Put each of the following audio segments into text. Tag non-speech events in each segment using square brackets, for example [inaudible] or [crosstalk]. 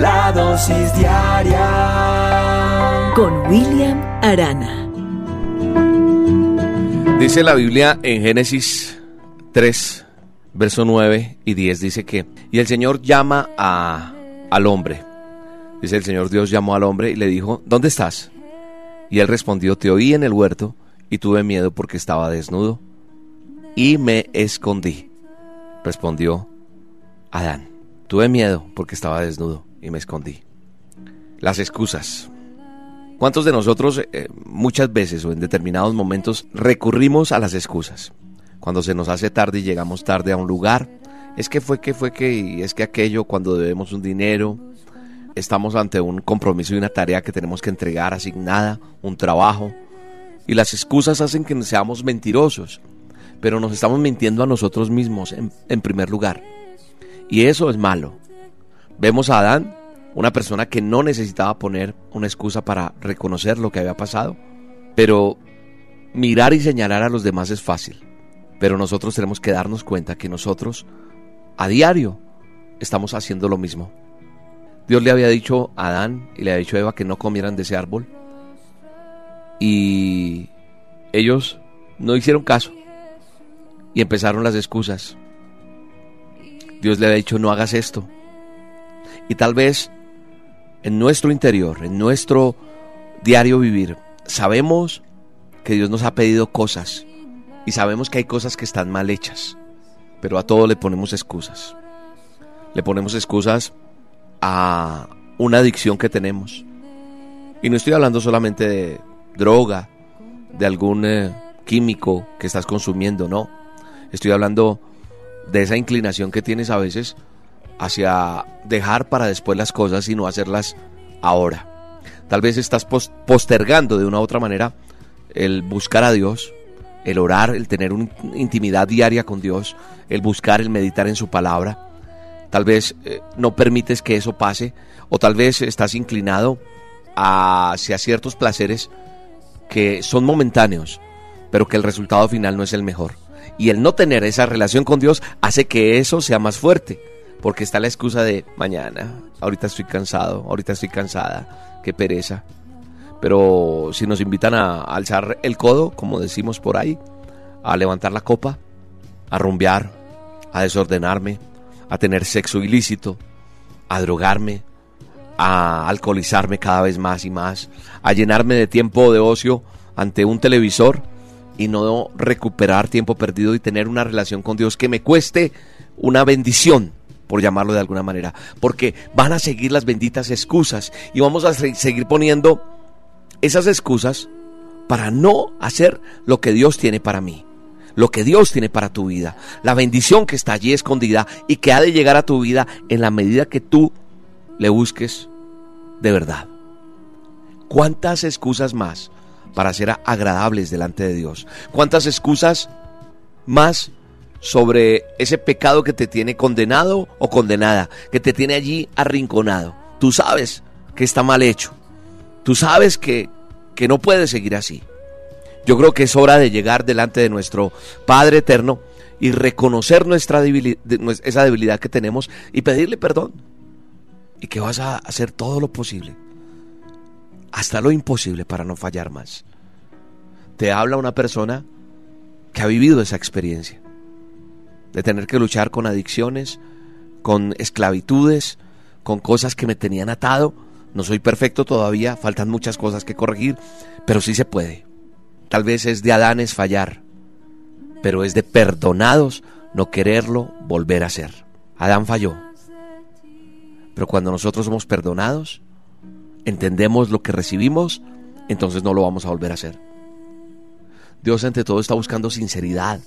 La dosis diaria con William Arana. Dice la Biblia en Génesis 3, verso 9 y 10, dice que, y el Señor llama a, al hombre. Dice el Señor Dios llamó al hombre y le dijo, ¿dónde estás? Y él respondió, te oí en el huerto y tuve miedo porque estaba desnudo y me escondí. Respondió Adán, tuve miedo porque estaba desnudo y me escondí. Las excusas. ¿Cuántos de nosotros eh, muchas veces o en determinados momentos recurrimos a las excusas? Cuando se nos hace tarde y llegamos tarde a un lugar, es que fue que fue que y es que aquello cuando debemos un dinero, estamos ante un compromiso y una tarea que tenemos que entregar asignada, un trabajo, y las excusas hacen que seamos mentirosos, pero nos estamos mintiendo a nosotros mismos en primer lugar. Y eso es malo. Vemos a Adán una persona que no necesitaba poner una excusa para reconocer lo que había pasado, pero mirar y señalar a los demás es fácil, pero nosotros tenemos que darnos cuenta que nosotros a diario estamos haciendo lo mismo. Dios le había dicho a Adán y le había dicho a Eva que no comieran de ese árbol y ellos no hicieron caso y empezaron las excusas. Dios le había dicho no hagas esto. Y tal vez en nuestro interior, en nuestro diario vivir, sabemos que Dios nos ha pedido cosas y sabemos que hay cosas que están mal hechas, pero a todo le ponemos excusas. Le ponemos excusas a una adicción que tenemos. Y no estoy hablando solamente de droga, de algún eh, químico que estás consumiendo, no. Estoy hablando de esa inclinación que tienes a veces hacia dejar para después las cosas y no hacerlas ahora. Tal vez estás postergando de una u otra manera el buscar a Dios, el orar, el tener una intimidad diaria con Dios, el buscar, el meditar en su palabra. Tal vez eh, no permites que eso pase o tal vez estás inclinado hacia ciertos placeres que son momentáneos, pero que el resultado final no es el mejor. Y el no tener esa relación con Dios hace que eso sea más fuerte porque está la excusa de mañana, ahorita estoy cansado, ahorita estoy cansada, qué pereza. Pero si nos invitan a alzar el codo, como decimos por ahí, a levantar la copa, a rumbear, a desordenarme, a tener sexo ilícito, a drogarme, a alcoholizarme cada vez más y más, a llenarme de tiempo de ocio ante un televisor y no recuperar tiempo perdido y tener una relación con Dios que me cueste una bendición por llamarlo de alguna manera, porque van a seguir las benditas excusas y vamos a seguir poniendo esas excusas para no hacer lo que Dios tiene para mí, lo que Dios tiene para tu vida, la bendición que está allí escondida y que ha de llegar a tu vida en la medida que tú le busques de verdad. ¿Cuántas excusas más para ser agradables delante de Dios? ¿Cuántas excusas más sobre ese pecado que te tiene condenado o condenada, que te tiene allí arrinconado. Tú sabes que está mal hecho. Tú sabes que, que no puedes seguir así. Yo creo que es hora de llegar delante de nuestro Padre Eterno y reconocer nuestra debilidad, esa debilidad que tenemos y pedirle perdón. Y que vas a hacer todo lo posible, hasta lo imposible para no fallar más. Te habla una persona que ha vivido esa experiencia de tener que luchar con adicciones, con esclavitudes, con cosas que me tenían atado. No soy perfecto todavía, faltan muchas cosas que corregir, pero sí se puede. Tal vez es de Adán es fallar, pero es de perdonados no quererlo volver a hacer. Adán falló. Pero cuando nosotros somos perdonados, entendemos lo que recibimos, entonces no lo vamos a volver a hacer. Dios ante todo está buscando sinceridad,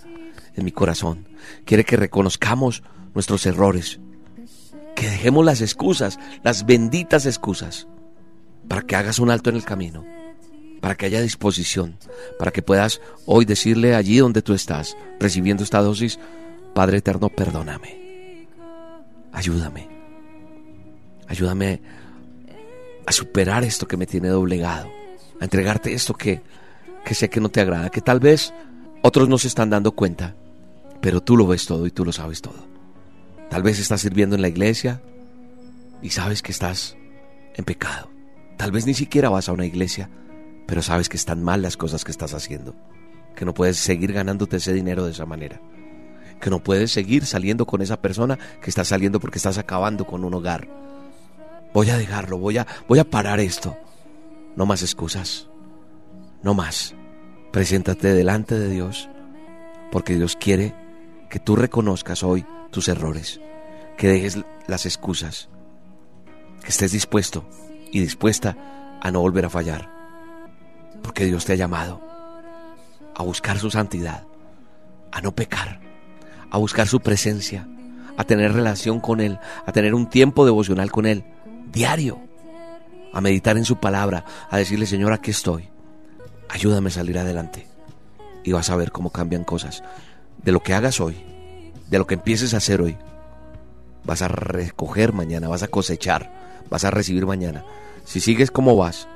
en mi corazón. Quiere que reconozcamos nuestros errores. Que dejemos las excusas, las benditas excusas, para que hagas un alto en el camino, para que haya disposición, para que puedas hoy decirle allí donde tú estás, recibiendo esta dosis, Padre Eterno, perdóname, ayúdame, ayúdame a superar esto que me tiene doblegado, a entregarte esto que, que sé que no te agrada, que tal vez otros no se están dando cuenta, pero tú lo ves todo y tú lo sabes todo. Tal vez estás sirviendo en la iglesia y sabes que estás en pecado. Tal vez ni siquiera vas a una iglesia, pero sabes que están mal las cosas que estás haciendo. Que no puedes seguir ganándote ese dinero de esa manera. Que no puedes seguir saliendo con esa persona que está saliendo porque estás acabando con un hogar. Voy a dejarlo, voy a, voy a parar esto. No más excusas. No más. Preséntate delante de Dios, porque Dios quiere que tú reconozcas hoy tus errores, que dejes las excusas, que estés dispuesto y dispuesta a no volver a fallar, porque Dios te ha llamado a buscar su santidad, a no pecar, a buscar su presencia, a tener relación con Él, a tener un tiempo devocional con Él, diario, a meditar en su palabra, a decirle, Señor, aquí estoy ayúdame a salir adelante. Y vas a ver cómo cambian cosas. De lo que hagas hoy, de lo que empieces a hacer hoy, vas a recoger mañana, vas a cosechar, vas a recibir mañana. Si sigues como vas,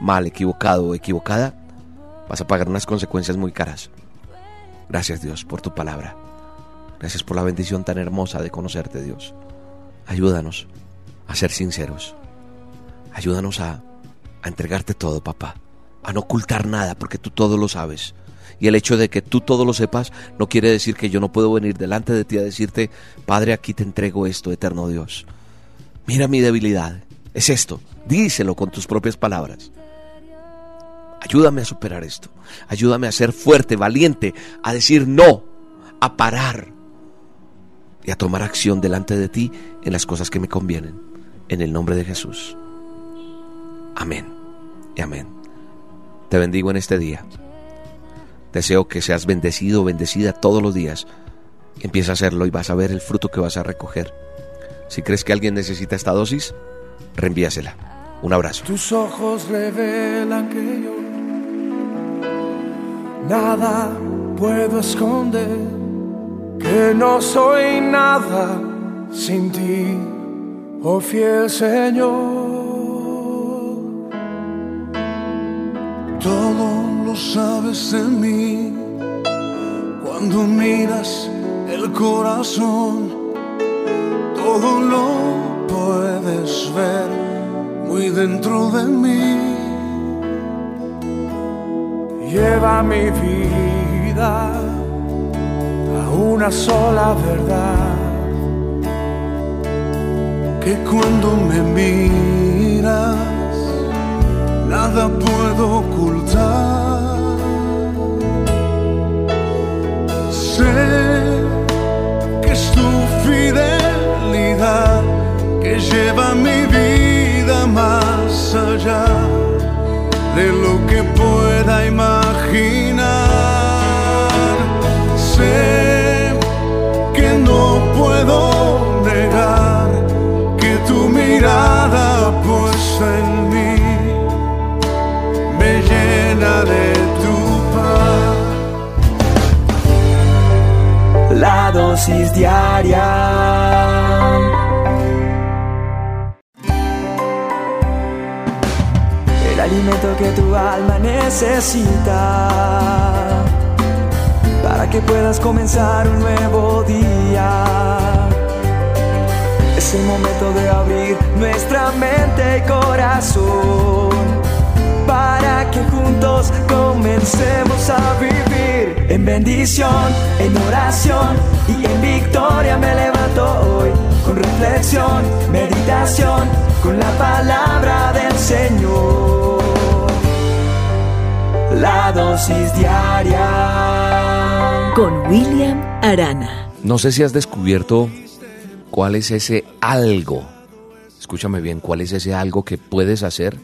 mal, equivocado o equivocada, vas a pagar unas consecuencias muy caras. Gracias Dios por tu palabra. Gracias por la bendición tan hermosa de conocerte Dios. Ayúdanos a ser sinceros. Ayúdanos a, a entregarte todo, papá a no ocultar nada, porque tú todo lo sabes. Y el hecho de que tú todo lo sepas no quiere decir que yo no puedo venir delante de ti a decirte, Padre, aquí te entrego esto, eterno Dios. Mira mi debilidad. Es esto. Díselo con tus propias palabras. Ayúdame a superar esto. Ayúdame a ser fuerte, valiente, a decir no, a parar y a tomar acción delante de ti en las cosas que me convienen. En el nombre de Jesús. Amén y amén. Te bendigo en este día. Deseo que seas bendecido bendecida todos los días. Empieza a hacerlo y vas a ver el fruto que vas a recoger. Si crees que alguien necesita esta dosis, reenvíasela. Un abrazo. Tus ojos revelan que yo nada puedo esconder, que no soy nada sin ti, oh fiel Señor. Todo lo sabes de mí cuando miras el corazón. Todo lo puedes ver muy dentro de mí. Lleva mi vida a una sola verdad. Que cuando me miras nada puedo ocultar. Sé que es tu fidelidad que lleva mi vida más allá de lo que pueda imaginar. Sé que no puedo negar que tu mirada puesta en mí de tu paz. Diaria. El alimento que tu alma necesita para que puedas comenzar un nuevo día. Es el momento de abrir nuestra mente y corazón bendición, en oración y en victoria me levanto hoy con reflexión, meditación, con la palabra del Señor. La dosis diaria con William Arana. No sé si has descubierto cuál es ese algo. Escúchame bien, cuál es ese algo que puedes hacer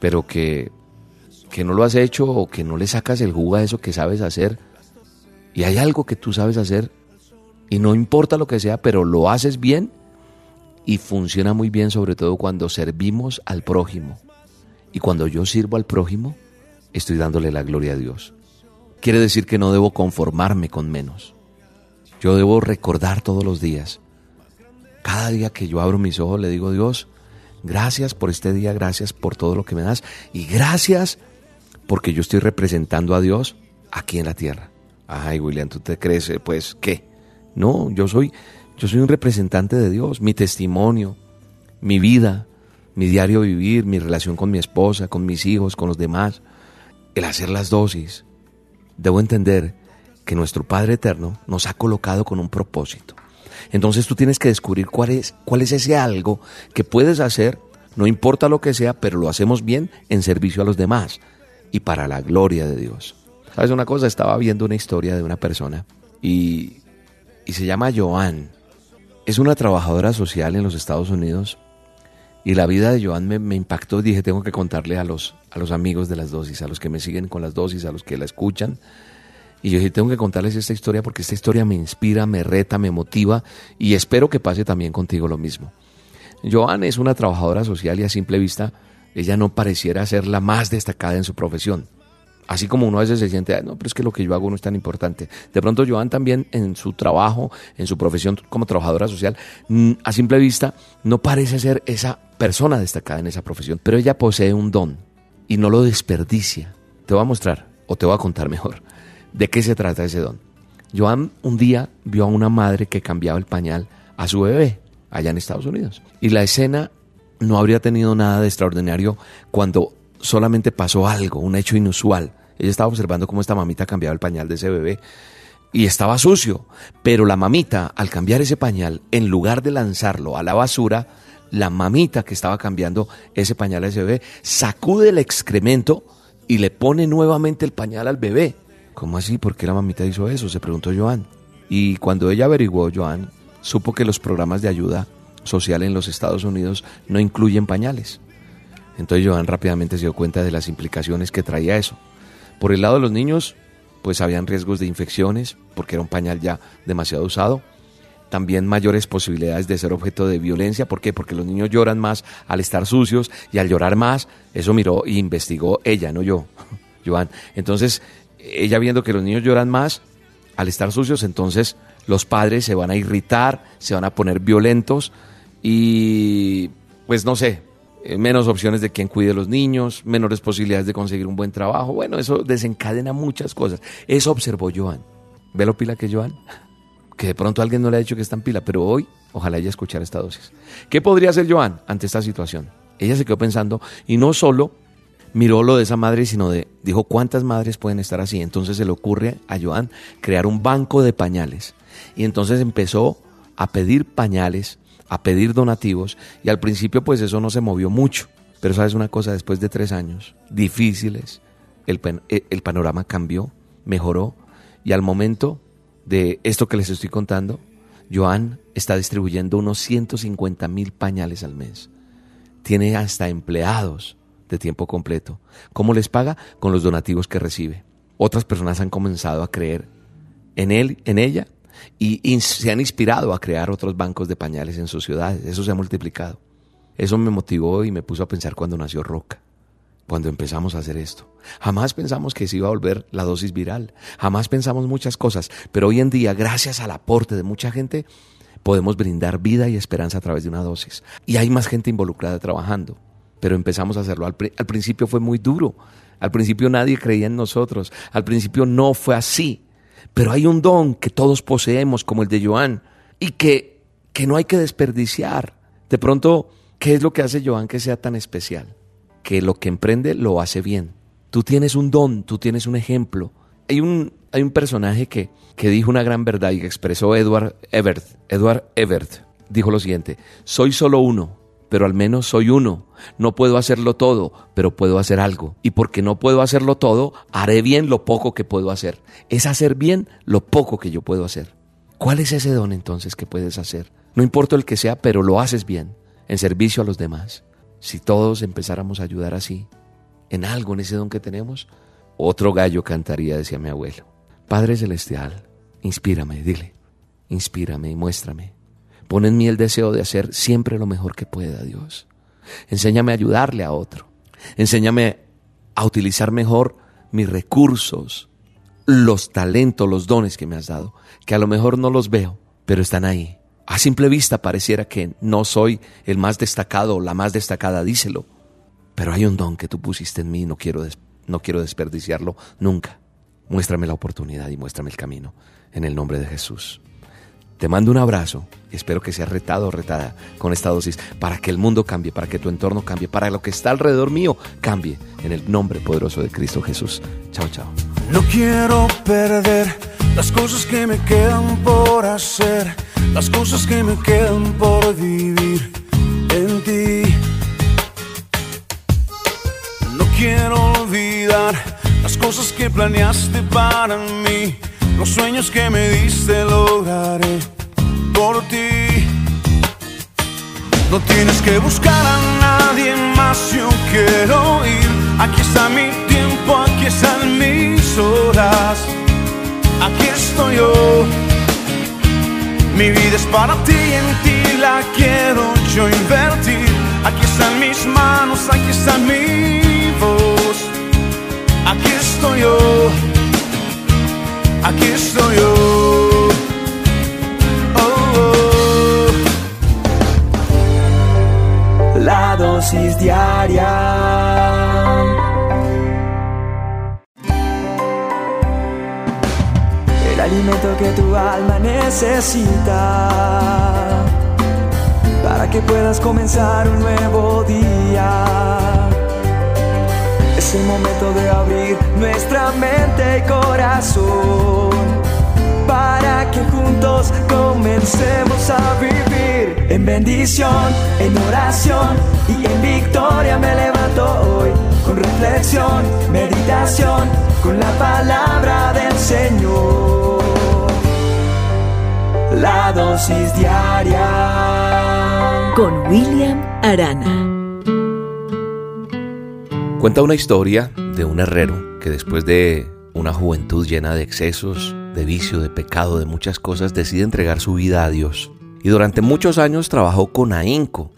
pero que, que no lo has hecho o que no le sacas el jugo a eso que sabes hacer, y hay algo que tú sabes hacer, y no importa lo que sea, pero lo haces bien, y funciona muy bien sobre todo cuando servimos al prójimo. Y cuando yo sirvo al prójimo, estoy dándole la gloria a Dios. Quiere decir que no debo conformarme con menos. Yo debo recordar todos los días. Cada día que yo abro mis ojos le digo, Dios, gracias por este día, gracias por todo lo que me das y gracias porque yo estoy representando a Dios aquí en la tierra. Ay, William, ¿tú te crees, eh, pues, qué? No, yo soy, yo soy un representante de Dios, mi testimonio, mi vida, mi diario vivir, mi relación con mi esposa, con mis hijos, con los demás, el hacer las dosis. Debo entender que nuestro Padre Eterno nos ha colocado con un propósito. Entonces tú tienes que descubrir cuál es, cuál es ese algo que puedes hacer, no importa lo que sea, pero lo hacemos bien en servicio a los demás y para la gloria de Dios. ¿Sabes una cosa? Estaba viendo una historia de una persona y, y se llama Joan. Es una trabajadora social en los Estados Unidos y la vida de Joan me, me, impactó. Dije, tengo que contarle a los, a los amigos de las dosis, a los que me siguen con las dosis, a los que la escuchan. Y yo dije, tengo que contarles esta historia porque esta historia me inspira, me reta, me motiva y espero que pase también contigo lo mismo. Joan es una trabajadora social y a simple vista ella no pareciera ser la más destacada en su profesión. Así como uno a veces se siente, no, pero es que lo que yo hago no es tan importante. De pronto Joan también en su trabajo, en su profesión como trabajadora social, a simple vista no parece ser esa persona destacada en esa profesión, pero ella posee un don y no lo desperdicia. Te voy a mostrar, o te voy a contar mejor, de qué se trata ese don. Joan un día vio a una madre que cambiaba el pañal a su bebé allá en Estados Unidos. Y la escena no habría tenido nada de extraordinario cuando solamente pasó algo, un hecho inusual. Ella estaba observando cómo esta mamita cambiaba el pañal de ese bebé y estaba sucio, pero la mamita al cambiar ese pañal, en lugar de lanzarlo a la basura, la mamita que estaba cambiando ese pañal a ese bebé sacude el excremento y le pone nuevamente el pañal al bebé. ¿Cómo así? ¿Por qué la mamita hizo eso? Se preguntó Joan. Y cuando ella averiguó, Joan supo que los programas de ayuda social en los Estados Unidos no incluyen pañales. Entonces Joan rápidamente se dio cuenta de las implicaciones que traía eso. Por el lado de los niños, pues habían riesgos de infecciones, porque era un pañal ya demasiado usado. También mayores posibilidades de ser objeto de violencia. ¿Por qué? Porque los niños lloran más al estar sucios y al llorar más, eso miró e investigó ella, no yo, [laughs] Joan. Entonces, ella viendo que los niños lloran más al estar sucios, entonces los padres se van a irritar, se van a poner violentos y pues no sé, menos opciones de quien cuide a los niños, menores posibilidades de conseguir un buen trabajo. Bueno, eso desencadena muchas cosas. Eso observó Joan. ¿Ve lo pila que Joan? Que de pronto alguien no le ha dicho que está en pila, pero hoy ojalá ella escuchara esta dosis. ¿Qué podría hacer Joan ante esta situación? Ella se quedó pensando y no solo miró lo de esa madre, sino de, dijo, ¿cuántas madres pueden estar así? Entonces se le ocurre a Joan crear un banco de pañales. Y entonces empezó a pedir pañales a pedir donativos y al principio pues eso no se movió mucho. Pero sabes una cosa, después de tres años difíciles, el, eh, el panorama cambió, mejoró y al momento de esto que les estoy contando, Joan está distribuyendo unos 150 mil pañales al mes. Tiene hasta empleados de tiempo completo. ¿Cómo les paga? Con los donativos que recibe. Otras personas han comenzado a creer en él, en ella, y, se han inspirado a crear otros bancos de pañales en sus ciudades. Eso se ha multiplicado. Eso me motivó y me puso a pensar cuando nació Roca, cuando empezamos a hacer esto. Jamás pensamos que se iba a volver la dosis viral, jamás pensamos muchas cosas, pero hoy en día, gracias al aporte de mucha gente, podemos brindar vida y esperanza a través de una dosis. Y hay más gente involucrada trabajando, pero empezamos a hacerlo. Al, al principio fue muy duro, al principio nadie creía en nosotros, al principio no fue así. Pero hay un don que todos poseemos, como el de Joan, y que, que no hay que desperdiciar. De pronto, ¿qué es lo que hace Joan que sea tan especial? Que lo que emprende lo hace bien. Tú tienes un don, tú tienes un ejemplo. Hay un, hay un personaje que, que dijo una gran verdad y que expresó Edward Ebert. Edward Ebert dijo lo siguiente, soy solo uno, pero al menos soy uno. No puedo hacerlo todo, pero puedo hacer algo. Y porque no puedo hacerlo todo, haré bien lo poco que puedo hacer. Es hacer bien lo poco que yo puedo hacer. ¿Cuál es ese don entonces que puedes hacer? No importa el que sea, pero lo haces bien, en servicio a los demás. Si todos empezáramos a ayudar así, en algo, en ese don que tenemos, otro gallo cantaría, decía mi abuelo. Padre Celestial, inspírame, dile, inspírame y muéstrame Pon en mí el deseo de hacer siempre lo mejor que pueda, Dios. Enséñame a ayudarle a otro. Enséñame a utilizar mejor mis recursos, los talentos, los dones que me has dado, que a lo mejor no los veo, pero están ahí. A simple vista pareciera que no soy el más destacado o la más destacada, díselo. Pero hay un don que tú pusiste en mí no quiero, no quiero desperdiciarlo nunca. Muéstrame la oportunidad y muéstrame el camino. En el nombre de Jesús. Te mando un abrazo y espero que seas retado o retada con esta dosis para que el mundo cambie, para que tu entorno cambie, para lo que está alrededor mío cambie en el nombre poderoso de Cristo Jesús. Chao, chao. No quiero perder las cosas que me quedan por hacer, las cosas que me quedan por vivir en ti. No quiero olvidar las cosas que planeaste para mí los sueños que me diste lograré por ti. No tienes que buscar a nadie más, yo quiero ir. Aquí está mi tiempo, aquí están mis horas. Aquí estoy yo. Mi vida es para ti, en ti la quiero yo invertir. Aquí están mis manos, aquí está mi voz. Aquí estoy yo aquí estoy yo. Oh, oh. La dosis diaria. El alimento que tu alma necesita para que puedas comenzar un nuevo día. Es el momento de abrir nuestra mente y corazón para que juntos comencemos a vivir en bendición, en oración y en victoria me levanto hoy con reflexión, meditación, con la palabra del Señor. La dosis diaria con William Arana. Cuenta una historia de un herrero que después de una juventud llena de excesos, de vicio, de pecado, de muchas cosas, decide entregar su vida a Dios. Y durante muchos años trabajó con ahínco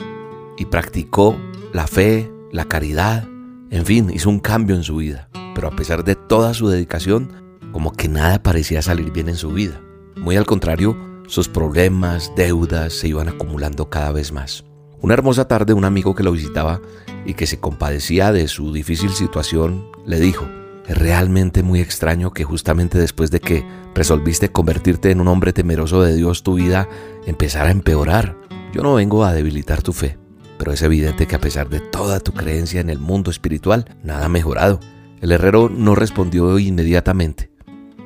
y practicó la fe, la caridad, en fin, hizo un cambio en su vida. Pero a pesar de toda su dedicación, como que nada parecía salir bien en su vida. Muy al contrario, sus problemas, deudas se iban acumulando cada vez más. Una hermosa tarde un amigo que lo visitaba y que se compadecía de su difícil situación le dijo, es realmente muy extraño que justamente después de que resolviste convertirte en un hombre temeroso de Dios tu vida empezara a empeorar. Yo no vengo a debilitar tu fe, pero es evidente que a pesar de toda tu creencia en el mundo espiritual, nada ha mejorado. El herrero no respondió inmediatamente.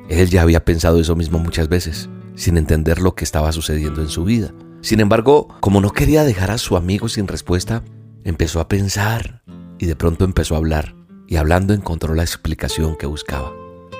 Él ya había pensado eso mismo muchas veces, sin entender lo que estaba sucediendo en su vida. Sin embargo, como no quería dejar a su amigo sin respuesta, empezó a pensar y de pronto empezó a hablar. Y hablando encontró la explicación que buscaba.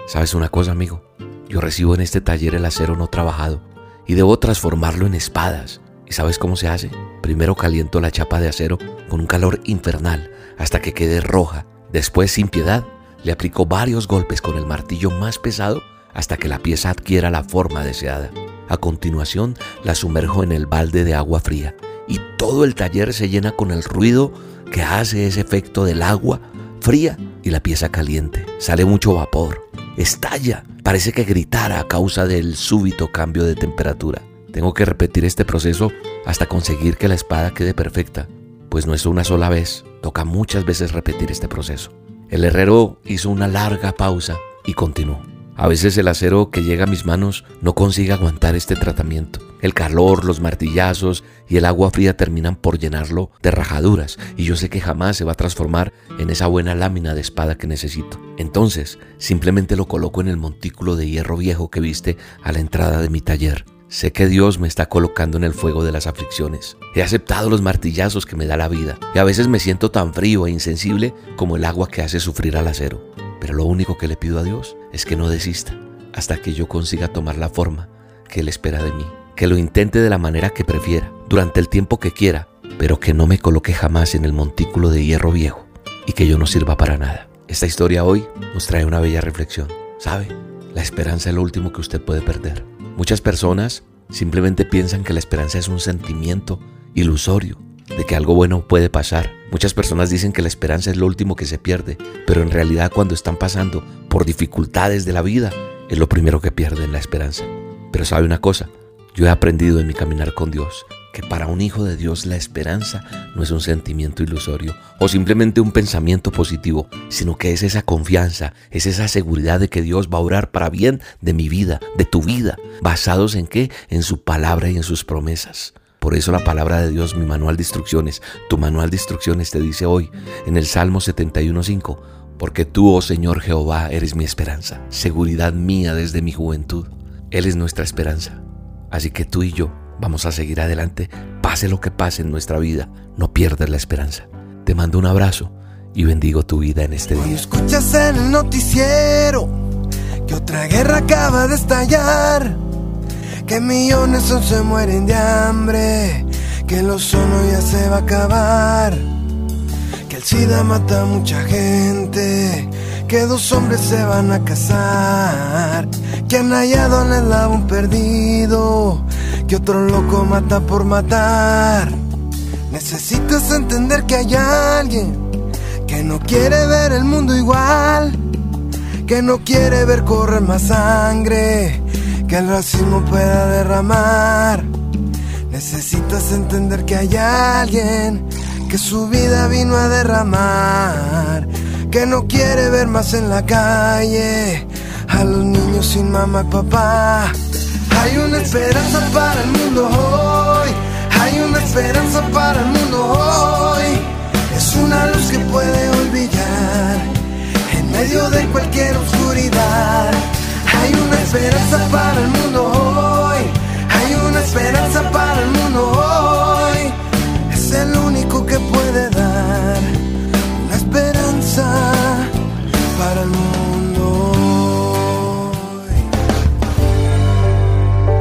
¿Sabes una cosa, amigo? Yo recibo en este taller el acero no trabajado y debo transformarlo en espadas. ¿Y sabes cómo se hace? Primero caliento la chapa de acero con un calor infernal hasta que quede roja. Después, sin piedad, le aplico varios golpes con el martillo más pesado hasta que la pieza adquiera la forma deseada. A continuación la sumerjo en el balde de agua fría y todo el taller se llena con el ruido que hace ese efecto del agua fría y la pieza caliente. Sale mucho vapor, estalla, parece que gritara a causa del súbito cambio de temperatura. Tengo que repetir este proceso hasta conseguir que la espada quede perfecta, pues no es una sola vez, toca muchas veces repetir este proceso. El herrero hizo una larga pausa y continuó. A veces el acero que llega a mis manos no consigue aguantar este tratamiento. El calor, los martillazos y el agua fría terminan por llenarlo de rajaduras y yo sé que jamás se va a transformar en esa buena lámina de espada que necesito. Entonces, simplemente lo coloco en el montículo de hierro viejo que viste a la entrada de mi taller. Sé que Dios me está colocando en el fuego de las aflicciones. He aceptado los martillazos que me da la vida y a veces me siento tan frío e insensible como el agua que hace sufrir al acero. Pero lo único que le pido a Dios es que no desista hasta que yo consiga tomar la forma que Él espera de mí. Que lo intente de la manera que prefiera, durante el tiempo que quiera, pero que no me coloque jamás en el montículo de hierro viejo y que yo no sirva para nada. Esta historia hoy nos trae una bella reflexión. ¿Sabe? La esperanza es lo último que usted puede perder. Muchas personas Simplemente piensan que la esperanza es un sentimiento ilusorio, de que algo bueno puede pasar. Muchas personas dicen que la esperanza es lo último que se pierde, pero en realidad cuando están pasando por dificultades de la vida, es lo primero que pierden la esperanza. Pero sabe una cosa, yo he aprendido en mi caminar con Dios que para un hijo de Dios la esperanza no es un sentimiento ilusorio o simplemente un pensamiento positivo, sino que es esa confianza, es esa seguridad de que Dios va a orar para bien de mi vida, de tu vida, basados en qué? En su palabra y en sus promesas. Por eso la palabra de Dios, mi manual de instrucciones, tu manual de instrucciones te dice hoy en el Salmo 71.5, porque tú, oh Señor Jehová, eres mi esperanza, seguridad mía desde mi juventud. Él es nuestra esperanza. Así que tú y yo vamos a seguir adelante, pase lo que pase en nuestra vida, no pierdas la esperanza. Te mando un abrazo y bendigo tu vida en este día. escuchas en el noticiero que otra guerra acaba de estallar, que millones son se mueren de hambre, que el ozono ya se va a acabar, que el SIDA mata a mucha gente, que dos hombres se van a casar, que han hallado el eslabón perdido. Que otro loco mata por matar. Necesitas entender que hay alguien que no quiere ver el mundo igual, que no quiere ver correr más sangre, que el racismo pueda derramar. Necesitas entender que hay alguien que su vida vino a derramar, que no quiere ver más en la calle a los niños sin mamá y papá hay una esperanza para el mundo hoy. Hay una esperanza para el mundo hoy. Es una luz que esperanza para el mundo hoy. Hay una esperanza para el mundo hoy. Es el único que puede dar una esperanza para el mundo.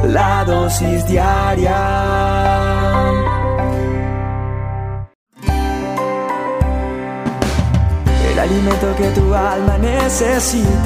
la dosis diaria. El alimento que tu alma necesita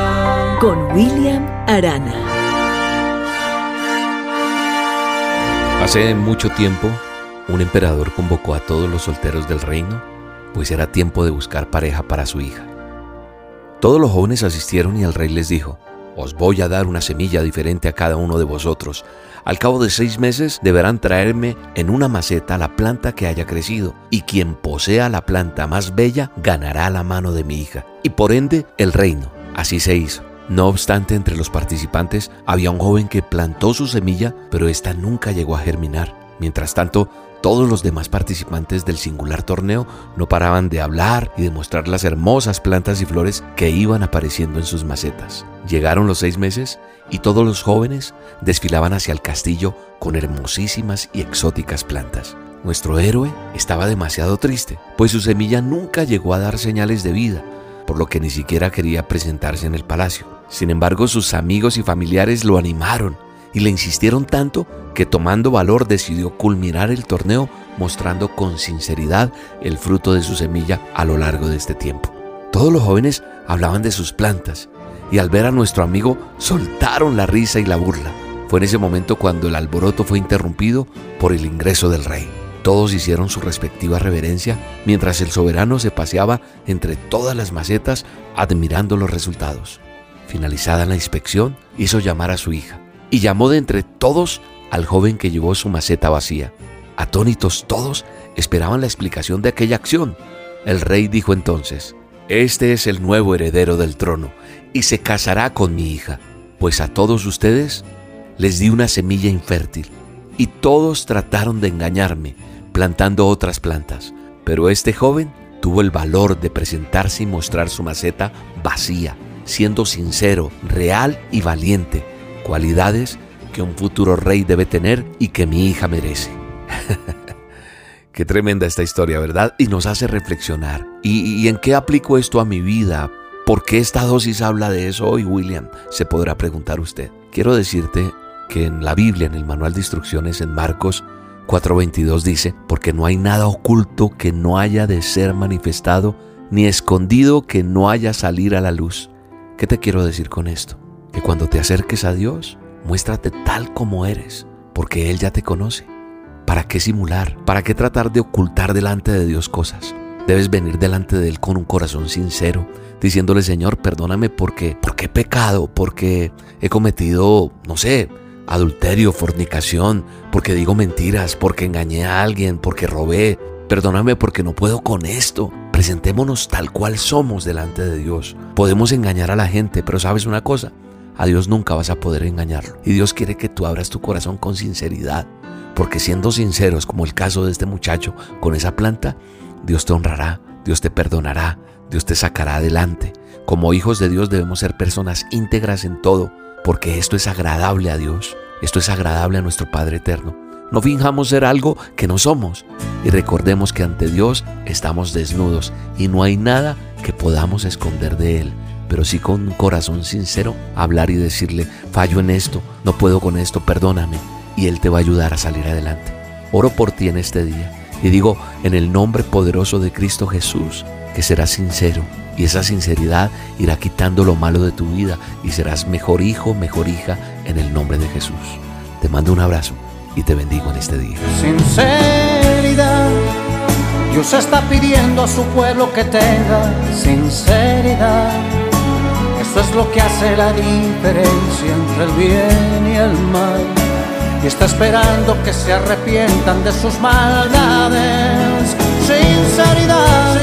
con William Arana. Hace mucho tiempo, un emperador convocó a todos los solteros del reino pues era tiempo de buscar pareja para su hija. Todos los jóvenes asistieron y el rey les dijo, os voy a dar una semilla diferente a cada uno de vosotros. Al cabo de seis meses deberán traerme en una maceta la planta que haya crecido, y quien posea la planta más bella ganará la mano de mi hija, y por ende el reino. Así se hizo. No obstante, entre los participantes había un joven que plantó su semilla, pero ésta nunca llegó a germinar. Mientras tanto, todos los demás participantes del singular torneo no paraban de hablar y de mostrar las hermosas plantas y flores que iban apareciendo en sus macetas. Llegaron los seis meses y todos los jóvenes desfilaban hacia el castillo con hermosísimas y exóticas plantas. Nuestro héroe estaba demasiado triste, pues su semilla nunca llegó a dar señales de vida, por lo que ni siquiera quería presentarse en el palacio. Sin embargo, sus amigos y familiares lo animaron y le insistieron tanto que tomando valor decidió culminar el torneo mostrando con sinceridad el fruto de su semilla a lo largo de este tiempo. Todos los jóvenes hablaban de sus plantas y al ver a nuestro amigo soltaron la risa y la burla. Fue en ese momento cuando el alboroto fue interrumpido por el ingreso del rey. Todos hicieron su respectiva reverencia mientras el soberano se paseaba entre todas las macetas admirando los resultados. Finalizada la inspección, hizo llamar a su hija y llamó de entre todos al joven que llevó su maceta vacía. Atónitos todos esperaban la explicación de aquella acción. El rey dijo entonces, Este es el nuevo heredero del trono, y se casará con mi hija, pues a todos ustedes les di una semilla infértil, y todos trataron de engañarme, plantando otras plantas, pero este joven tuvo el valor de presentarse y mostrar su maceta vacía, siendo sincero, real y valiente, cualidades que un futuro rey debe tener y que mi hija merece. [laughs] Qué tremenda esta historia, ¿verdad? Y nos hace reflexionar. ¿Y, en qué aplico esto a mi vida? ¿Por qué esta dosis habla de eso hoy, William? Se podrá preguntar usted. Quiero decirte que en la Biblia, en el manual de instrucciones en Marcos 4:22 dice, porque no hay nada oculto que no haya de ser manifestado, ni escondido que no haya salir a la luz. ¿Qué te quiero decir con esto? Que cuando te acerques a Dios, muéstrate tal como eres, porque Él ya te conoce. ¿Para qué simular? ¿Para qué tratar de ocultar delante de Dios cosas? Debes venir delante de Él con un corazón sincero, diciéndole, Señor, perdóname porque, porque he pecado, porque he cometido, no sé, adulterio, fornicación, porque digo mentiras, porque engañé a alguien, porque robé. Perdóname porque no puedo con esto. Presentémonos tal cual somos delante de Dios. Podemos engañar a la gente, pero sabes una cosa, a Dios nunca vas a poder engañarlo. Y Dios quiere que tú abras tu corazón con sinceridad. Porque siendo sinceros, como el caso de este muchacho con esa planta, Dios te honrará, Dios te perdonará, Dios te sacará adelante. Como hijos de Dios debemos ser personas íntegras en todo, porque esto es agradable a Dios, esto es agradable a nuestro Padre Eterno. No finjamos ser algo que no somos y recordemos que ante Dios estamos desnudos y no hay nada que podamos esconder de Él, pero sí con un corazón sincero hablar y decirle, fallo en esto, no puedo con esto, perdóname, y Él te va a ayudar a salir adelante. Oro por ti en este día y digo en el nombre poderoso de Cristo Jesús que serás sincero y esa sinceridad irá quitando lo malo de tu vida y serás mejor hijo, mejor hija en el nombre de Jesús. Te mando un abrazo y te bendigo en este día. Sinceridad. Dios está pidiendo a su pueblo que tenga sinceridad. Eso es lo que hace la diferencia entre el bien y el mal. Y está esperando que se arrepientan de sus maldades. Sinceridad.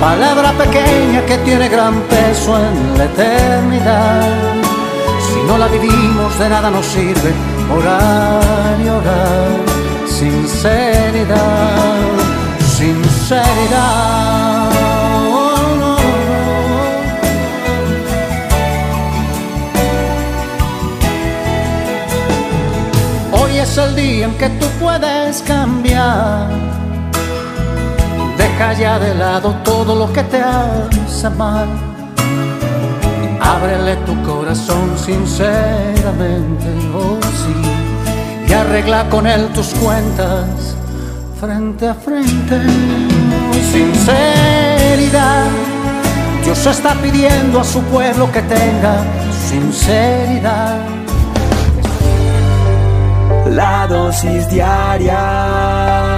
Palabra pequeña que tiene gran peso en la eternidad. Si no la vivimos, de nada nos sirve orar y orar. Sinceridad, sinceridad. Hoy es el día en que tú puedes cambiar Deja ya de lado todo lo que te hace mal. Ábrele tu corazón sinceramente, oh sí, y arregla con él tus cuentas frente a frente. Sinceridad, Dios está pidiendo a su pueblo que tenga sinceridad. La dosis diaria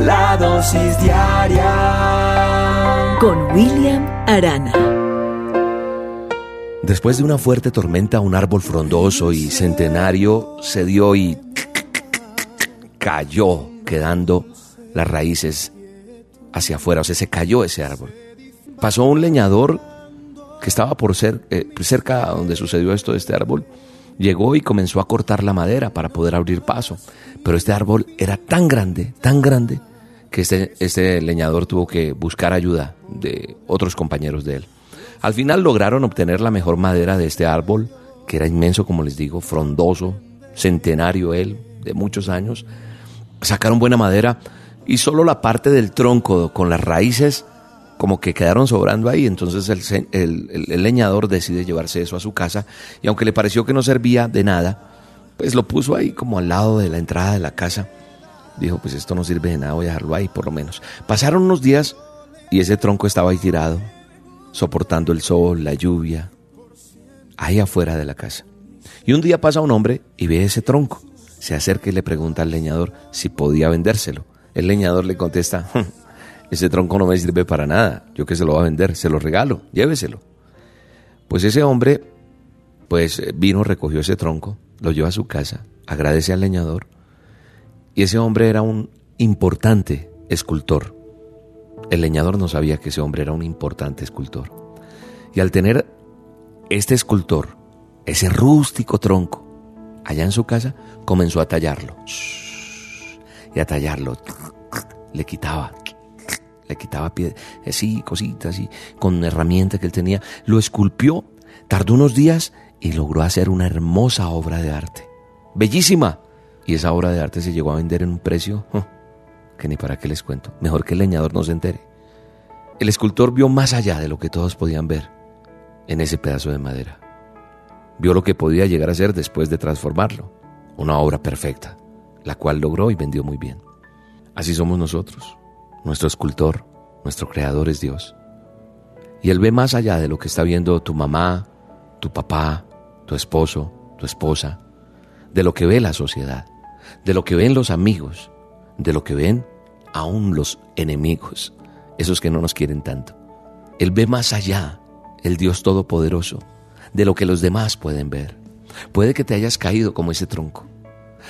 la dosis diaria con William Arana. Después de una fuerte tormenta, un árbol frondoso y centenario se dio y cayó, quedando las raíces hacia afuera, o sea, se cayó ese árbol. Pasó un leñador que estaba por ser, eh, cerca donde sucedió esto de este árbol, llegó y comenzó a cortar la madera para poder abrir paso. Pero este árbol era tan grande, tan grande, que este, este leñador tuvo que buscar ayuda de otros compañeros de él. Al final lograron obtener la mejor madera de este árbol, que era inmenso, como les digo, frondoso, centenario él, de muchos años. Sacaron buena madera y solo la parte del tronco con las raíces como que quedaron sobrando ahí. Entonces el, leñador decide llevarse eso a su casa y aunque le pareció que no servía de nada, pues lo puso ahí como al lado de la entrada de la casa dijo, pues esto no sirve de nada, voy a dejarlo ahí por lo menos. Pasaron unos días y ese tronco estaba ahí tirado, soportando el sol, la lluvia, ahí afuera de la casa. Y un día pasa un hombre y ve ese tronco. Se acerca y le pregunta al leñador si podía vendérselo. El leñador le contesta, hm, ese tronco no me sirve para nada, yo que se lo voy a vender, se lo regalo, lléveselo. Pues ese hombre, pues vino, recogió ese tronco, lo lleva a su casa, agradece al leñador, y ese hombre era un importante escultor. El leñador no sabía que ese hombre era un importante escultor. Y al tener este escultor, ese rústico tronco, allá en su casa, comenzó a tallarlo. Y a tallarlo. Le quitaba, le quitaba pie, así, cositas, así, con herramienta que él tenía. Lo esculpió, tardó unos días y logró hacer una hermosa obra de arte. Bellísima. Y esa obra de arte se llegó a vender en un precio que ni para qué les cuento. Mejor que el leñador no se entere. El escultor vio más allá de lo que todos podían ver en ese pedazo de madera. Vio lo que podía llegar a ser después de transformarlo. Una obra perfecta, la cual logró y vendió muy bien. Así somos nosotros. Nuestro escultor, nuestro creador es Dios. Y Él ve más allá de lo que está viendo tu mamá, tu papá, tu esposo, tu esposa, de lo que ve la sociedad, de lo que ven los amigos, de lo que ven aún los enemigos, esos que no nos quieren tanto. Él ve más allá, el Dios Todopoderoso, de lo que los demás pueden ver. Puede que te hayas caído como ese tronco.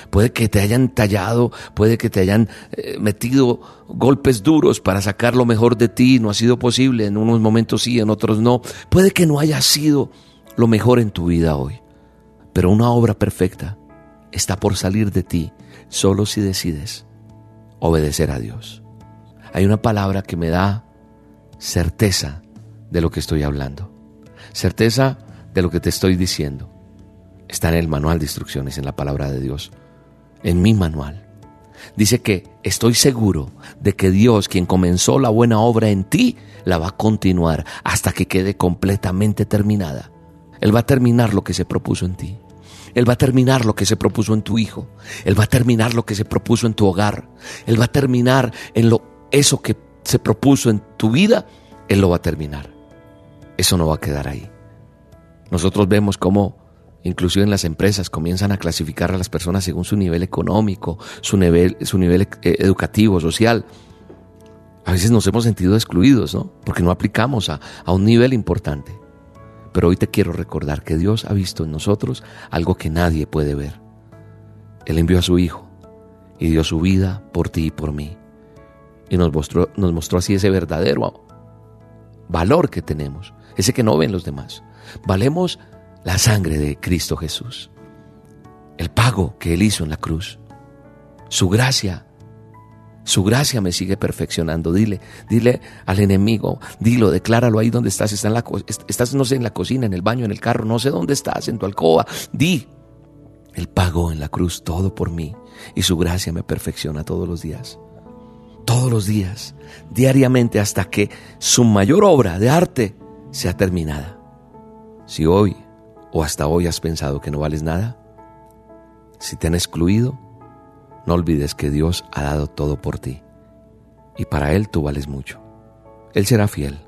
Puede que te hayan tallado, puede que te hayan eh, metido golpes duros para sacar lo mejor de ti. No ha sido posible, en unos momentos sí, en otros no. Puede que no haya sido lo mejor en tu vida hoy. Pero una obra perfecta está por salir de ti solo si decides obedecer a Dios. Hay una palabra que me da certeza de lo que estoy hablando. Certeza de lo que te estoy diciendo. Está en el manual de instrucciones, en la palabra de Dios, en mi manual. Dice que estoy seguro de que Dios, quien comenzó la buena obra en ti, la va a continuar hasta que quede completamente terminada. Él va a terminar lo que se propuso en ti. Él va a terminar lo que se propuso en tu hijo. Él va a terminar lo que se propuso en tu hogar. Él va a terminar en lo eso que se propuso en tu vida, él lo va a terminar. Eso no va a quedar ahí. Nosotros vemos cómo inclusive en las empresas comienzan a clasificar a las personas según su nivel económico, su nivel, su nivel eh, educativo, social. A veces nos hemos sentido excluidos, ¿no? Porque no aplicamos a, a un nivel importante. Pero hoy te quiero recordar que Dios ha visto en nosotros algo que nadie puede ver. Él envió a su Hijo y dio su vida por ti y por mí. Y nos mostró, nos mostró así ese verdadero valor que tenemos, ese que no ven los demás. Valemos la sangre de Cristo Jesús, el pago que Él hizo en la cruz, su gracia. Su gracia me sigue perfeccionando. Dile, dile al enemigo, dilo, decláralo ahí donde estás. Estás, no sé, en la cocina, en el baño, en el carro, no sé dónde estás, en tu alcoba. Di, Él pagó en la cruz todo por mí y su gracia me perfecciona todos los días. Todos los días, diariamente, hasta que su mayor obra de arte sea terminada. Si hoy o hasta hoy has pensado que no vales nada, si te han excluido, no olvides que Dios ha dado todo por ti y para Él tú vales mucho. Él será fiel,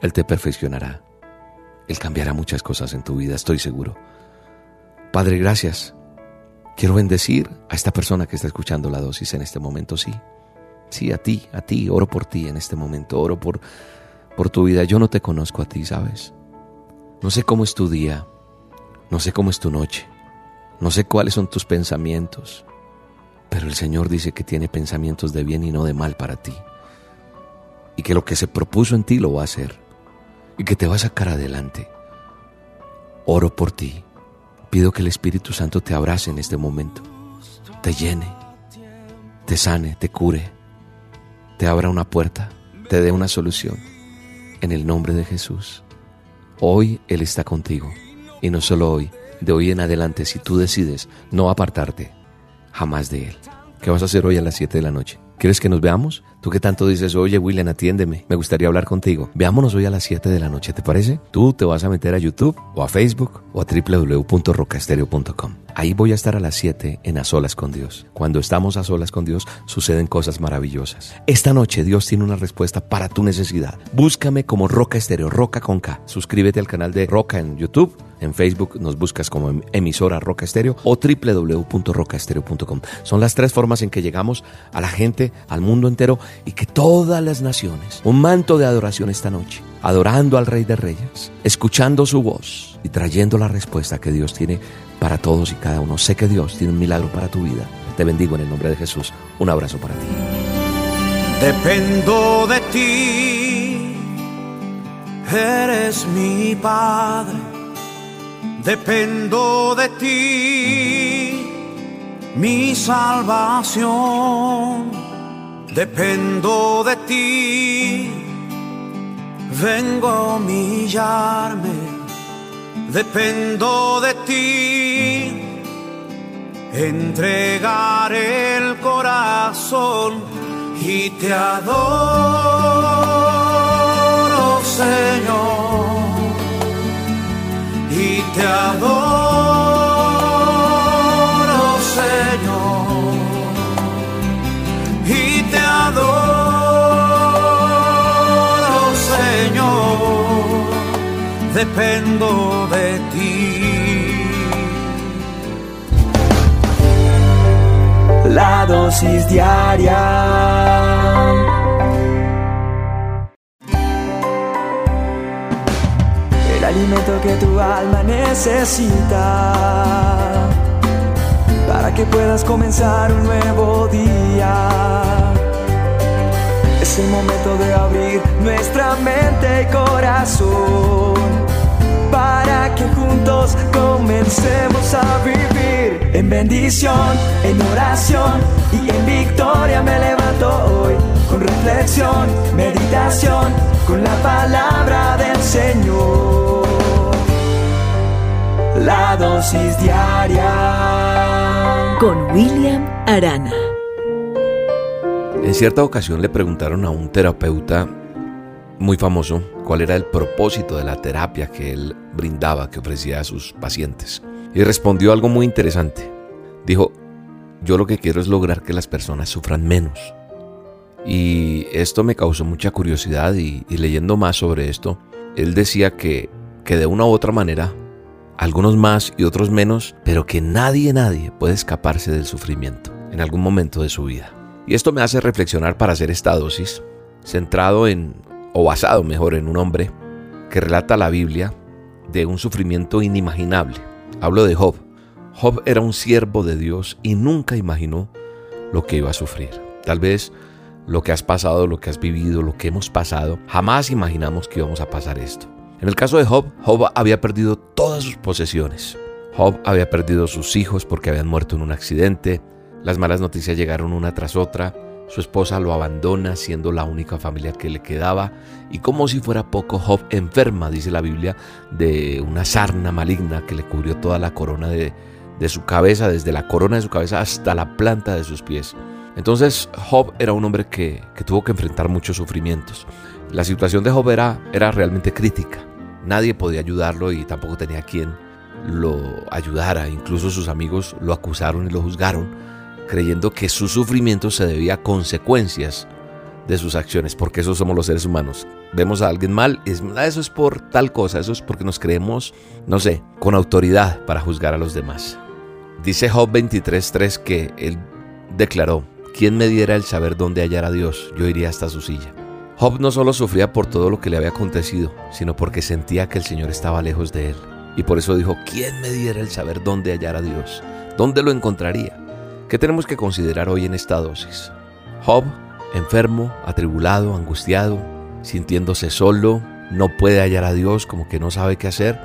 Él te perfeccionará, Él cambiará muchas cosas en tu vida, estoy seguro. Padre, gracias. Quiero bendecir a esta persona que está escuchando la dosis en este momento, sí. Sí, a ti, a ti, oro por ti en este momento, oro por, por tu vida. Yo no te conozco a ti, ¿sabes? No sé cómo es tu día, no sé cómo es tu noche, no sé cuáles son tus pensamientos, pero el Señor dice que tiene pensamientos de bien y no de mal para ti. Y que lo que se propuso en ti lo va a hacer. Y que te va a sacar adelante. Oro por ti. Pido que el Espíritu Santo te abrace en este momento. Te llene. Te sane, te cure. Te abra una puerta. Te dé una solución. En el nombre de Jesús. Hoy Él está contigo. Y no solo hoy, de hoy en adelante, si tú decides no apartarte jamás de Él. ¿Qué vas a hacer hoy a las 7 de la noche? ¿Quieres que nos veamos? Tú que tanto dices, oye William, atiéndeme, me gustaría hablar contigo. Veámonos hoy a las 7 de la noche, ¿te parece? Tú te vas a meter a YouTube o a Facebook o a www.rocastereo.com. Ahí voy a estar a las 7 en A Solas con Dios. Cuando estamos a solas con Dios, suceden cosas maravillosas. Esta noche Dios tiene una respuesta para tu necesidad. Búscame como Roca Estéreo, Roca con K. Suscríbete al canal de Roca en YouTube En Facebook nos buscas como em- emisora Roca Estéreo o www.rocaestereo.com. Son las tres formas en que llegamos a la gente, al mundo entero y que todas las naciones, un manto de adoración esta noche, adorando al Rey de Reyes, escuchando su voz y trayendo la respuesta que Dios tiene para todos y cada uno. Sé que Dios tiene un milagro para tu vida. Te bendigo en el nombre de Jesús. Un abrazo para ti. Dependo de ti, eres mi Padre. Dependo de ti, mi salvación. Dependo de ti, vengo a humillarme. Dependo de ti, entregar el corazón y te adoro, Señor, y te adoro, dependo de ti. La dosis diaria. El alimento que tu alma necesita para que puedas comenzar un nuevo día. Es el momento de abrir nuestra mente y corazón para que juntos comencemos a vivir en bendición, en oración y en victoria me levanto hoy con reflexión, meditación, con la palabra del Señor. La dosis diaria con William Arana. En cierta ocasión le preguntaron a un terapeuta muy famoso cuál era el propósito de la terapia que él brindaba, que ofrecía a sus pacientes. Y respondió algo muy interesante. Dijo, yo lo que quiero es lograr que las personas sufran menos. Y esto me causó mucha curiosidad y, leyendo más sobre esto, él decía que, que de una u otra manera, algunos más y otros menos, pero que nadie, nadie puede escaparse del sufrimiento en algún momento de su vida. Y esto me hace reflexionar para hacer esta dosis, centrado en, o basado mejor en un hombre que relata la Biblia de un sufrimiento inimaginable. Hablo de Job. Job era un siervo de Dios y nunca imaginó lo que iba a sufrir. Tal vez lo que has pasado, lo que has vivido, lo que hemos pasado, jamás imaginamos que íbamos a pasar esto. En el caso de Job, Job había perdido todas sus posesiones. Job había perdido sus hijos porque habían muerto en un accidente. Las malas noticias llegaron una tras otra. Su esposa lo abandona siendo la única familia que le quedaba. Y como si fuera poco, Job enferma, dice la Biblia, de una sarna maligna que le cubrió toda la corona de, de su cabeza, desde la corona de su cabeza hasta la planta de sus pies. Entonces Job era un hombre que, que tuvo que enfrentar muchos sufrimientos. La situación de Job era, era realmente crítica. Nadie podía ayudarlo y tampoco tenía quien lo ayudara. Incluso sus amigos lo acusaron y lo juzgaron, creyendo que su sufrimiento se debía a consecuencias de sus acciones, porque eso somos los seres humanos. Vemos a alguien mal, es, "Ah, eso es por tal cosa, eso es porque nos creemos, no sé, con autoridad para juzgar a los demás. Dice Job 23.3 que él declaró, ¿quién me diera el saber dónde hallar a Dios? Yo iría hasta su silla. Job no solo sufría por todo lo que le había acontecido, sino porque sentía que el Señor estaba lejos de él. Y por eso dijo, ¿quién me diera el saber dónde hallar a Dios? ¿Dónde lo encontraría? ¿Qué tenemos que considerar hoy en esta dosis? Job, enfermo, atribulado, angustiado, sintiéndose solo, no puede hallar a Dios, como que no sabe qué hacer.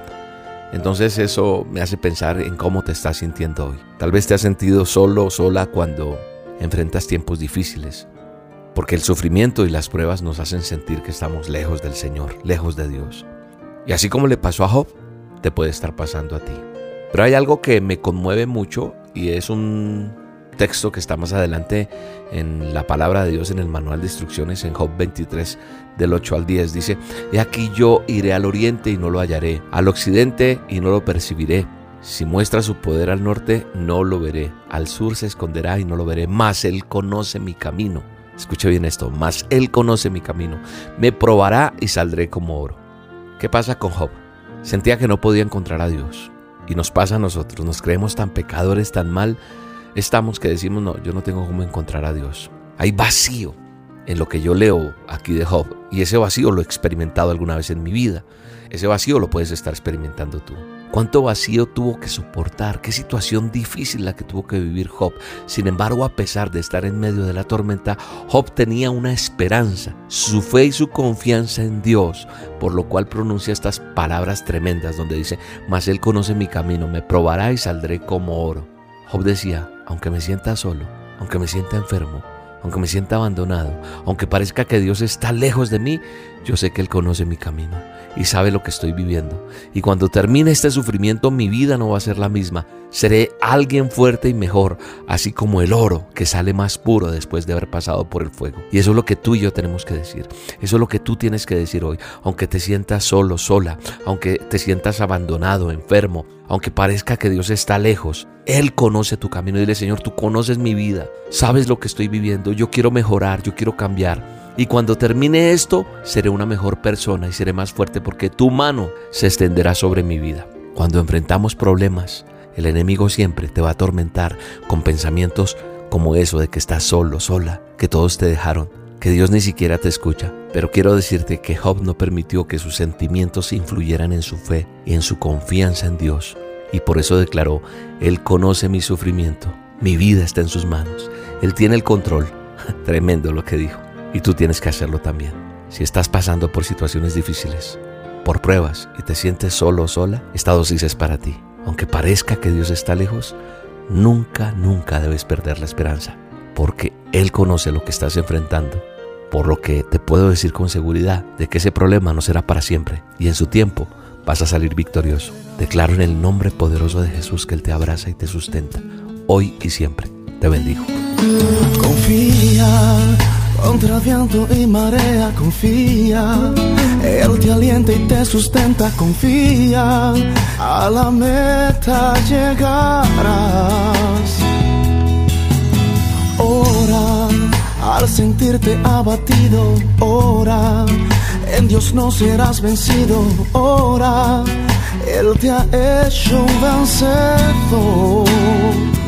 Entonces eso me hace pensar en cómo te estás sintiendo hoy. Tal vez te has sentido solo o sola cuando enfrentas tiempos difíciles, porque el sufrimiento y las pruebas nos hacen sentir que estamos lejos del Señor, lejos de Dios. Y así como le pasó a Job, te puede estar pasando a ti. Pero hay algo que me conmueve mucho y es un texto que está más adelante en la palabra de Dios en el manual de instrucciones en Job 23 del 8 al 10. Dice, He aquí yo iré al oriente y no lo hallaré, al occidente y no lo percibiré. Si muestra su poder al norte, no lo veré. Al sur se esconderá y no lo veré. Mas él conoce mi camino. Escuche bien esto, mas él conoce mi camino. Me probará y saldré como oro. ¿Qué pasa con Job? Sentía que no podía encontrar a Dios. Y nos pasa a nosotros, nos creemos tan pecadores, tan mal estamos que decimos, no, yo no tengo cómo encontrar a Dios. Hay vacío en lo que yo leo aquí de Job. Y ese vacío lo he experimentado alguna vez en mi vida. Ese vacío lo puedes estar experimentando tú. ¿Cuánto vacío tuvo que soportar? ¿Qué situación difícil la que tuvo que vivir Job? Sin embargo, a pesar de estar en medio de la tormenta, Job tenía una esperanza, su fe y su confianza en Dios, por lo cual pronuncia estas palabras tremendas donde dice, mas Él conoce mi camino, me probará y saldré como oro. Job decía, aunque me sienta solo, aunque me sienta enfermo, aunque me sienta abandonado, aunque parezca que Dios está lejos de mí, yo sé que Él conoce mi camino y sabe lo que estoy viviendo. Y cuando termine este sufrimiento, mi vida no va a ser la misma. Seré alguien fuerte y mejor, así como el oro que sale más puro después de haber pasado por el fuego. Y eso es lo que tú y yo tenemos que decir. Eso es lo que tú tienes que decir hoy. Aunque te sientas solo, sola, aunque te sientas abandonado, enfermo, aunque parezca que Dios está lejos, Él conoce tu camino. Dile, Señor, tú conoces mi vida, sabes lo que estoy viviendo, yo quiero mejorar, yo quiero cambiar. Y cuando termine esto, seré una mejor persona y seré más fuerte porque tu mano se extenderá sobre mi vida. Cuando enfrentamos problemas, el enemigo siempre te va a atormentar con pensamientos como eso de que estás solo, sola, que todos te dejaron, que Dios ni siquiera te escucha. Pero quiero decirte que Job no permitió que sus sentimientos influyeran en su fe y en su confianza en Dios. Y por eso declaró, Él conoce mi sufrimiento, mi vida está en sus manos, Él tiene el control. [laughs] Tremendo lo que dijo. Y tú tienes que hacerlo también. Si estás pasando por situaciones difíciles, por pruebas y te sientes solo o sola, esta dosis es para ti. Aunque parezca que Dios está lejos, nunca, nunca debes perder la esperanza, porque Él conoce lo que estás enfrentando por lo que te puedo decir con seguridad de que ese problema no será para siempre y en su tiempo vas a salir victorioso. Declaro en el nombre poderoso de Jesús que Él te abraza y te sustenta, hoy y siempre. Te bendigo. Confía contra viento y marea, confía. Él te alienta y te sustenta, confía. A la meta llegarás. Ora al sentirte abatido, ora, en Dios no serás vencido, ora, Él te ha hecho un vencedor.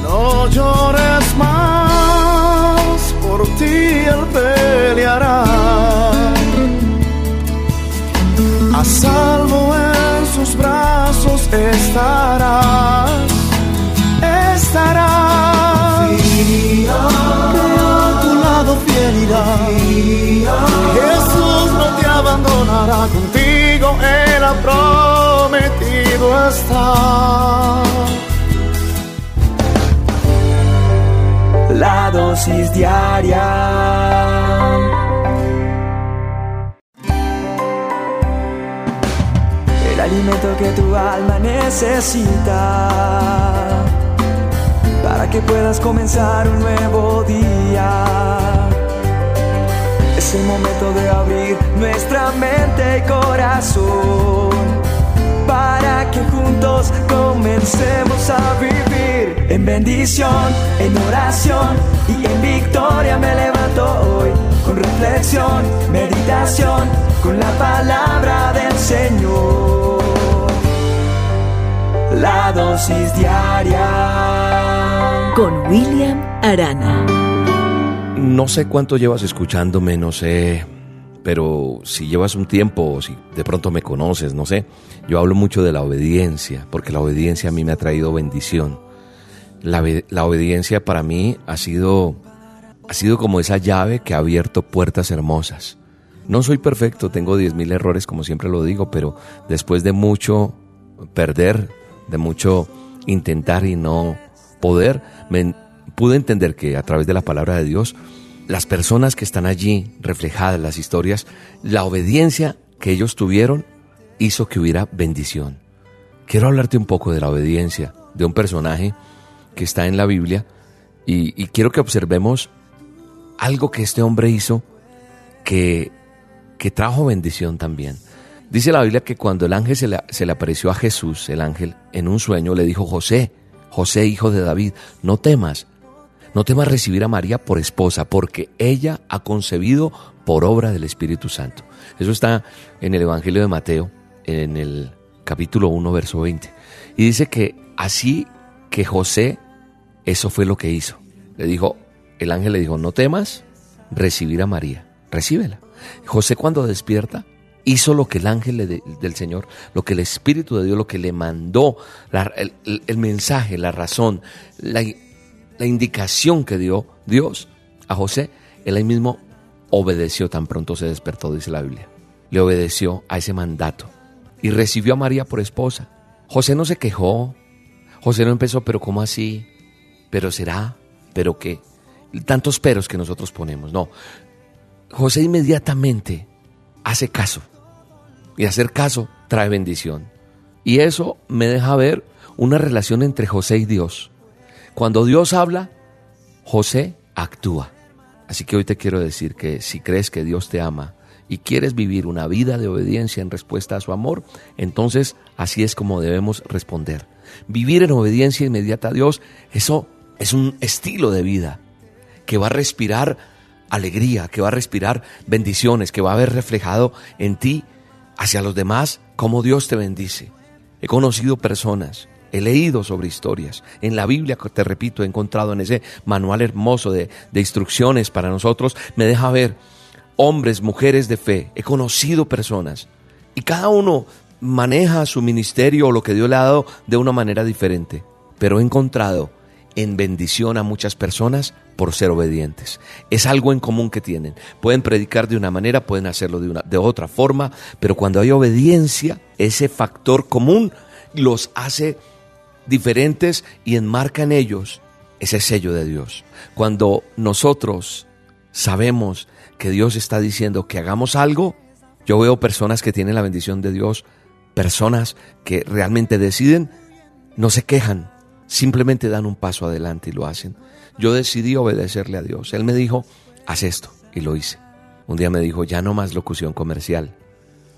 No llores más, por ti Él peleará. A salvo en sus brazos estarás, estarás. Jesús no te abandonará contigo, Él ha prometido estar. La dosis diaria. El alimento que tu alma necesita para que puedas comenzar un nuevo día. Es el momento de abrir nuestra mente y corazón para que juntos comencemos a vivir en bendición, en oración y en victoria me levanto hoy con reflexión, meditación, con la palabra del Señor. La dosis diaria con William Arana. No sé cuánto llevas escuchándome, no sé, pero si llevas un tiempo o si de pronto me conoces, no sé, yo hablo mucho de la obediencia, porque la obediencia a mí me ha traído bendición. La, obediencia para mí ha sido, ha sido como esa llave que ha abierto puertas hermosas. No soy perfecto, tengo 10.000 errores como siempre lo digo, pero después de mucho perder, de mucho intentar y no poder, me pude entender que a través de la palabra de Dios, las personas que están allí reflejadas las historias, la obediencia que ellos tuvieron hizo que hubiera bendición. Quiero hablarte un poco de la obediencia de un personaje que está en la Biblia y, quiero que observemos algo que este hombre hizo que, que trajo bendición también. Dice la Biblia que cuando el ángel se le, se le apareció a Jesús, el ángel, en un sueño le dijo, José, José hijo de David, no temas, no temas recibir a María por esposa, porque ella ha concebido por obra del Espíritu Santo. Eso está en el Evangelio de Mateo, en el capítulo 1, verso 20. Y dice que así que José, eso fue lo que hizo. Le dijo, el ángel le dijo, no temas recibir a María, recíbela. José cuando despierta, hizo lo que el ángel del Señor, lo que el Espíritu de Dios, lo que le mandó, el, mensaje, la razón, la, la indicación que dio Dios a José, él ahí mismo obedeció tan pronto se despertó, dice la Biblia. Le obedeció a ese mandato y recibió a María por esposa. José no se quejó, José no empezó, pero ¿cómo así? ¿Pero será? ¿Pero qué? Tantos peros que nosotros ponemos, no. José inmediatamente hace caso y hacer caso trae bendición. Y eso me deja ver una relación entre José y Dios. Cuando Dios habla, José actúa. Así que hoy te quiero decir que si crees que Dios te ama y quieres vivir una vida de obediencia en respuesta a su amor, entonces así es como debemos responder. Vivir en obediencia inmediata a Dios, eso es un estilo de vida que va a respirar alegría, que va a respirar bendiciones, que va a ver reflejado en ti hacia los demás cómo Dios te bendice. He conocido personas He leído sobre historias. En la Biblia, te repito, he encontrado en ese manual hermoso de, instrucciones para nosotros, me deja ver hombres, mujeres de fe. He conocido personas. Y cada uno maneja su ministerio o lo que Dios le ha dado de una manera diferente. Pero he encontrado en bendición a muchas personas por ser obedientes. Es algo en común que tienen. Pueden predicar de una manera, pueden hacerlo de, una, de otra forma, pero cuando hay obediencia, ese factor común los hace diferentes y enmarca en ellos ese sello de Dios. Cuando nosotros sabemos que Dios está diciendo que hagamos algo, yo veo personas que tienen la bendición de Dios, personas que realmente deciden, no se quejan, simplemente dan un paso adelante y lo hacen. Yo decidí obedecerle a Dios. Él me dijo, haz esto, y lo hice. Un día me dijo, ya no más locución comercial,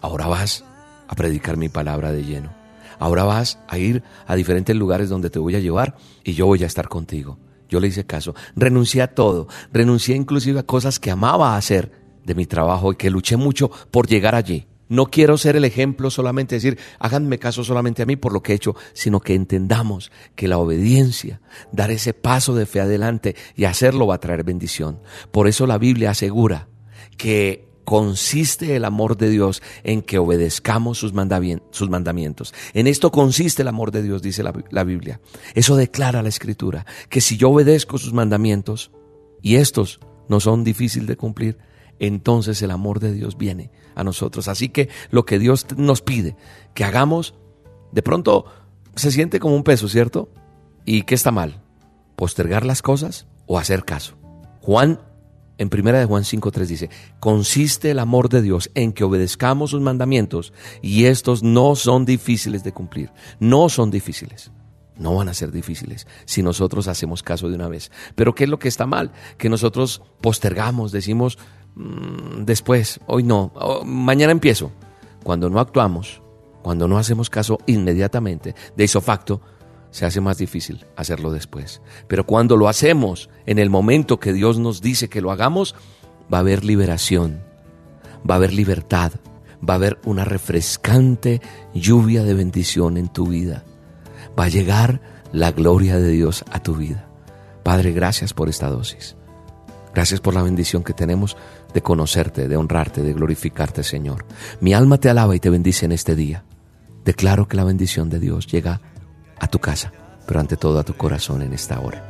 ahora vas a predicar mi palabra de lleno. Ahora vas a ir a diferentes lugares donde te voy a llevar y yo voy a estar contigo. Yo le hice caso. Renuncié a todo. Renuncié inclusive a cosas que amaba hacer de mi trabajo y que luché mucho por llegar allí. No quiero ser el ejemplo solamente decir, háganme caso solamente a mí por lo que he hecho, sino que entendamos que la obediencia, dar ese paso de fe adelante y hacerlo va a traer bendición. Por eso la Biblia asegura que consiste el amor de Dios en que obedezcamos sus, mandamientos. En esto consiste el amor de Dios, dice la, Biblia. Eso declara la Escritura, que si yo obedezco sus mandamientos y estos no son difíciles de cumplir, entonces el amor de Dios viene a nosotros. Así que lo que Dios nos pide que hagamos, de pronto se siente como un peso, ¿cierto? ¿Y qué está mal? ¿Postergar las cosas o hacer caso? Juan en primera de Juan 5.3 dice, consiste el amor de Dios en que obedezcamos sus mandamientos y estos no son difíciles de cumplir, no son difíciles. No van a ser difíciles si nosotros hacemos caso de una vez. Pero ¿qué es lo que está mal? Que nosotros postergamos, decimos mm, después, hoy no, mañana empiezo. Cuando no actuamos, cuando no hacemos caso inmediatamente, de facto, se hace más difícil hacerlo después. Pero cuando lo hacemos en el momento que Dios nos dice que lo hagamos, va a haber liberación, va a haber libertad, va a haber una refrescante lluvia de bendición en tu vida. Va a llegar la gloria de Dios a tu vida. Padre, gracias por esta dosis. Gracias por la bendición que tenemos de conocerte, de honrarte, de glorificarte, Señor. Mi alma te alaba y te bendice en este día. Declaro que la bendición de Dios llega a tu casa, pero ante todo a tu corazón en esta hora.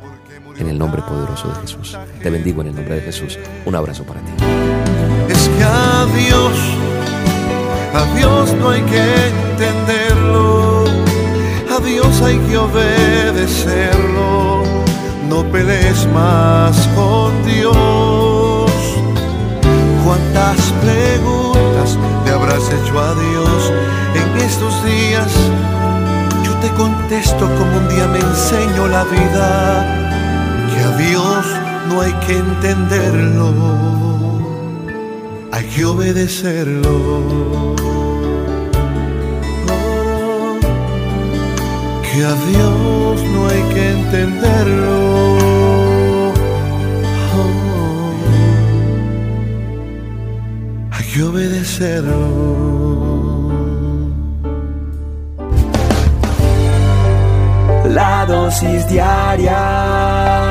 En el nombre poderoso de Jesús. Te bendigo en el nombre de Jesús. Un abrazo para ti. Es que a Dios, a Dios no hay que entenderlo. A Dios hay que obedecerlo. No pelees más con Dios. ¿Cuántas preguntas le habrás hecho a Dios en estos días? Te contesto como un día me enseñó la vida, que a Dios no hay que entenderlo, hay que obedecerlo. que a Dios no hay que entenderlo. hay que obedecerlo. La dosis diaria.